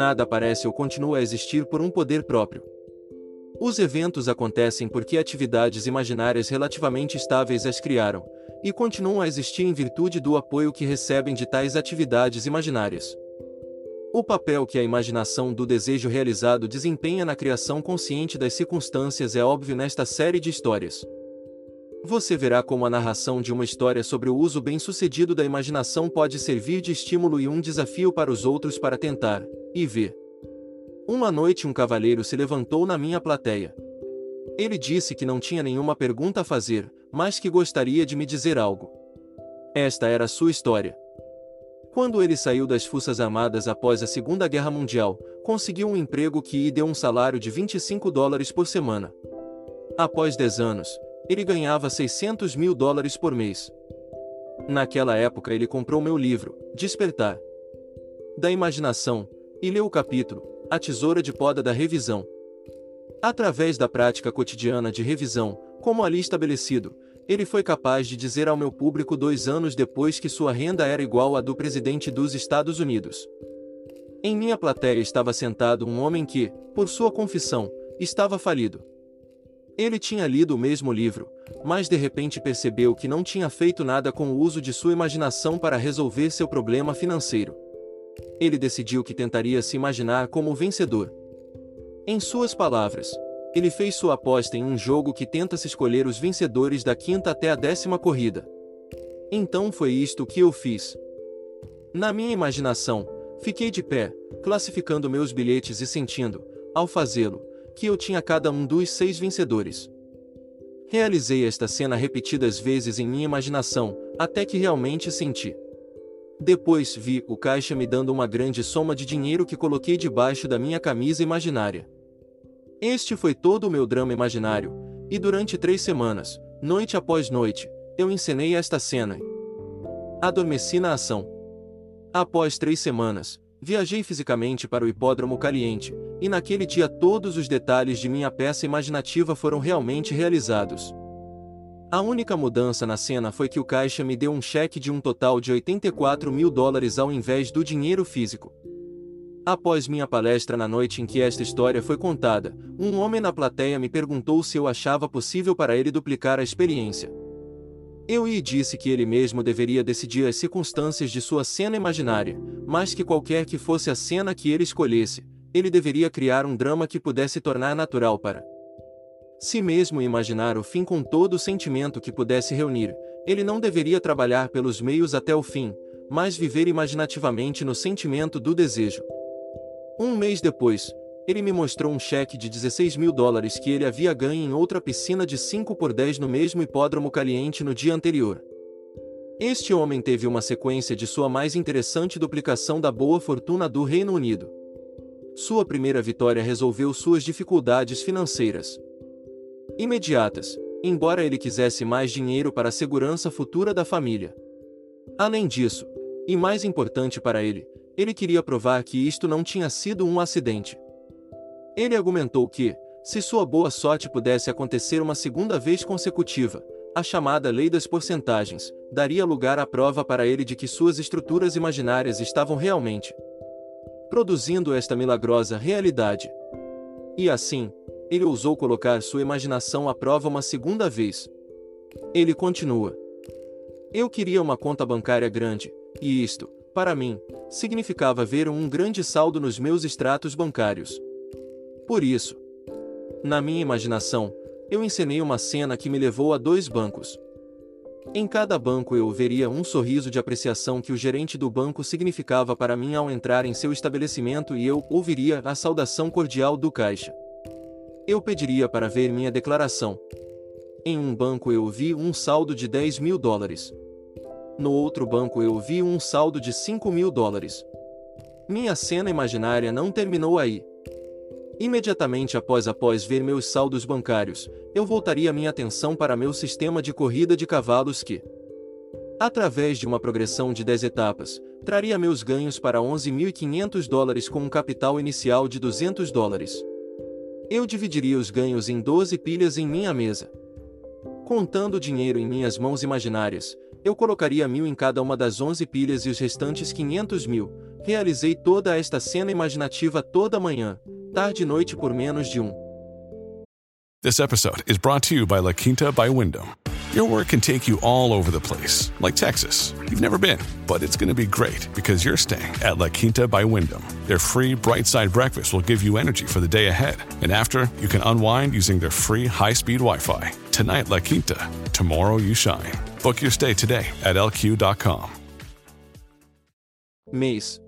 Nada aparece ou continua a existir por um poder próprio. Os eventos acontecem porque atividades imaginárias relativamente estáveis as criaram, e continuam a existir em virtude do apoio que recebem de tais atividades imaginárias. O papel que a imaginação do desejo realizado desempenha na criação consciente das circunstâncias é óbvio nesta série de histórias. Você verá como a narração de uma história sobre o uso bem-sucedido da imaginação pode servir de estímulo e um desafio para os outros para tentar, e ver. Uma noite um cavalheiro se levantou na minha plateia. Ele disse que não tinha nenhuma pergunta a fazer, mas que gostaria de me dizer algo. Esta era a sua história. Quando ele saiu das Forças Armadas após a Segunda Guerra Mundial, conseguiu um emprego que lhe deu um salário de 25 dólares por semana. Após 10 anos, ele ganhava 600 mil dólares por mês. Naquela época ele comprou meu livro, Despertar. Da Imaginação, e leu o capítulo, A Tesoura de Poda da Revisão. Através da prática cotidiana de revisão, como ali estabelecido, ele foi capaz de dizer ao meu público dois anos depois que sua renda era igual à do presidente dos Estados Unidos. Em minha plateia estava sentado um homem que, por sua confissão, estava falido. Ele tinha lido o mesmo livro, mas de repente percebeu que não tinha feito nada com o uso de sua imaginação para resolver seu problema financeiro. Ele decidiu que tentaria se imaginar como vencedor. Em suas palavras, ele fez sua aposta em um jogo que tenta se escolher os vencedores da quinta até a décima corrida. Então foi isto que eu fiz. Na minha imaginação, fiquei de pé, classificando meus bilhetes e sentindo, ao fazê-lo, que eu tinha cada um dos seis vencedores. Realizei esta cena repetidas vezes em minha imaginação, até que realmente senti. Depois vi o caixa me dando uma grande soma de dinheiro que coloquei debaixo da minha camisa imaginária. Este foi todo o meu drama imaginário, e durante três semanas, noite após noite, eu encenei esta cena. Adormeci na ação. Após três semanas, viajei fisicamente para o hipódromo caliente, e naquele dia todos os detalhes de minha peça imaginativa foram realmente realizados. A única mudança na cena foi que o caixa me deu um cheque de um total de 84 mil dólares ao invés do dinheiro físico. Após minha palestra na noite em que esta história foi contada, um homem na plateia me perguntou se eu achava possível para ele duplicar a experiência. Eu lhe disse que ele mesmo deveria decidir as circunstâncias de sua cena imaginária, mas que qualquer que fosse a cena que ele escolhesse, ele deveria criar um drama que pudesse tornar natural para si mesmo imaginar o fim com todo o sentimento que pudesse reunir. Ele não deveria trabalhar pelos meios até o fim, mas viver imaginativamente no sentimento do desejo. Um mês depois, ele me mostrou um cheque de 16 mil dólares que ele havia ganho em outra piscina de 5 por 10 no mesmo hipódromo caliente no dia anterior. Este homem teve uma sequência de sua mais interessante duplicação da boa fortuna do Reino Unido. Sua primeira vitória resolveu suas dificuldades financeiras imediatas, embora ele quisesse mais dinheiro para a segurança futura da família. Além disso, e mais importante para ele, ele queria provar que isto não tinha sido um acidente. Ele argumentou que, se sua boa sorte pudesse acontecer uma segunda vez consecutiva, a chamada lei das porcentagens daria lugar à prova para ele de que suas estruturas imaginárias estavam realmente produzindo esta milagrosa realidade. E assim, ele ousou colocar sua imaginação à prova uma segunda vez. Ele continua: Eu queria uma conta bancária grande, e isto, para mim, significava ver um grande saldo nos meus extratos bancários. Por isso, na minha imaginação, eu encenei uma cena que me levou a dois bancos. Em cada banco eu veria um sorriso de apreciação que o gerente do banco significava para mim ao entrar em seu estabelecimento e eu ouviria a saudação cordial do caixa. Eu pediria para ver minha declaração. Em um banco eu vi um saldo de 10 mil dólares. No outro banco eu vi um saldo de 5 mil dólares. Minha cena imaginária não terminou aí. Imediatamente após após ver meus saldos bancários, eu voltaria minha atenção para meu sistema de corrida de cavalos que, através de uma progressão de 10 etapas, traria meus ganhos para 11.500 dólares com um capital inicial de 200 dólares. Eu dividiria os ganhos em 12 pilhas em minha mesa. Contando o dinheiro em minhas mãos imaginárias, eu colocaria mil em cada uma das 11 pilhas e os restantes 500 mil. Realizei toda esta cena imaginativa toda manhã, tarde e noite por menos de um. This episode is brought to you by La Quinta by Wyndham. Your work can take you all over the place, like Texas. You've never been, but it's going to be great because you're staying at La Quinta by Wyndham. Their free bright side breakfast will give you energy for the day ahead. And after, you can unwind using their free high speed Wi Fi. Tonight, La Quinta. Tomorrow, you shine. Book your stay today at lq.com. Mês.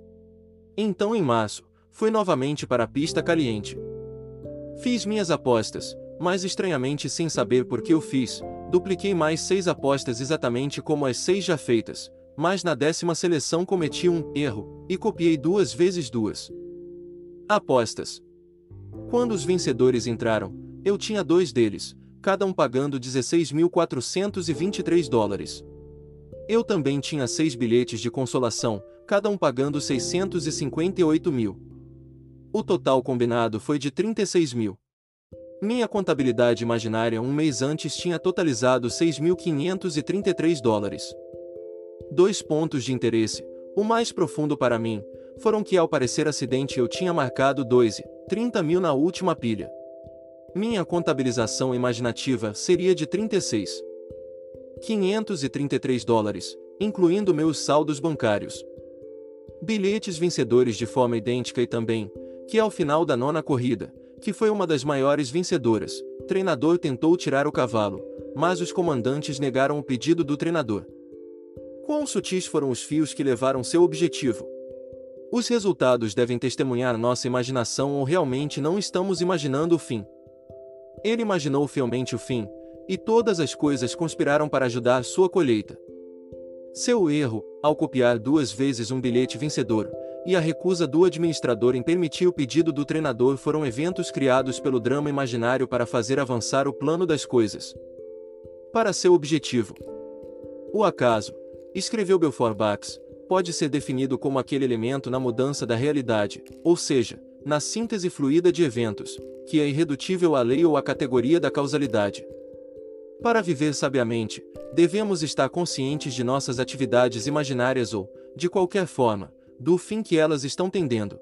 Então, em março, fui novamente para a pista caliente. Fiz minhas apostas, mas estranhamente sem saber por que eu fiz, dupliquei mais seis apostas exatamente como as seis já feitas, mas na décima seleção cometi um erro e copiei duas vezes duas. Apostas. Quando os vencedores entraram, eu tinha dois deles, cada um pagando 16.423 dólares. Eu também tinha seis bilhetes de consolação, cada um pagando 658 mil. O total combinado foi de 36 mil. Minha contabilidade imaginária um mês antes tinha totalizado 6.533 dólares. Dois pontos de interesse, o mais profundo para mim, foram que ao parecer acidente eu tinha marcado 2 e 30 mil na última pilha. Minha contabilização imaginativa seria de 36. 533 dólares, incluindo meus saldos bancários. Bilhetes vencedores de forma idêntica e também, que ao final da nona corrida, que foi uma das maiores vencedoras. Treinador tentou tirar o cavalo, mas os comandantes negaram o pedido do treinador. Quão sutis foram os fios que levaram seu objetivo? Os resultados devem testemunhar nossa imaginação ou realmente não estamos imaginando o fim. Ele imaginou fielmente o fim, e todas as coisas conspiraram para ajudar sua colheita. Seu erro, ao copiar duas vezes um bilhete vencedor, e a recusa do administrador em permitir o pedido do treinador foram eventos criados pelo drama imaginário para fazer avançar o plano das coisas. Para seu objetivo. O acaso, escreveu Belfort Bax, pode ser definido como aquele elemento na mudança da realidade, ou seja, na síntese fluida de eventos, que é irredutível à lei ou à categoria da causalidade. Para viver sabiamente, devemos estar conscientes de nossas atividades imaginárias ou, de qualquer forma, do fim que elas estão tendendo.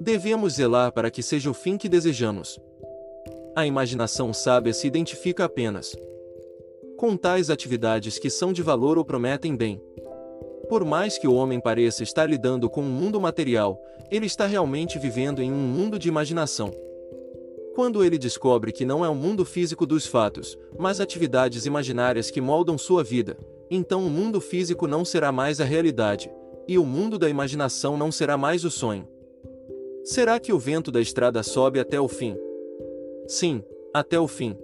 Devemos zelar para que seja o fim que desejamos. A imaginação sábia se identifica apenas com tais atividades que são de valor ou prometem bem. Por mais que o homem pareça estar lidando com um mundo material, ele está realmente vivendo em um mundo de imaginação. Quando ele descobre que não é o mundo físico dos fatos, mas atividades imaginárias que moldam sua vida, então o mundo físico não será mais a realidade, e o mundo da imaginação não será mais o sonho. Será que o vento da estrada sobe até o fim? Sim, até o fim.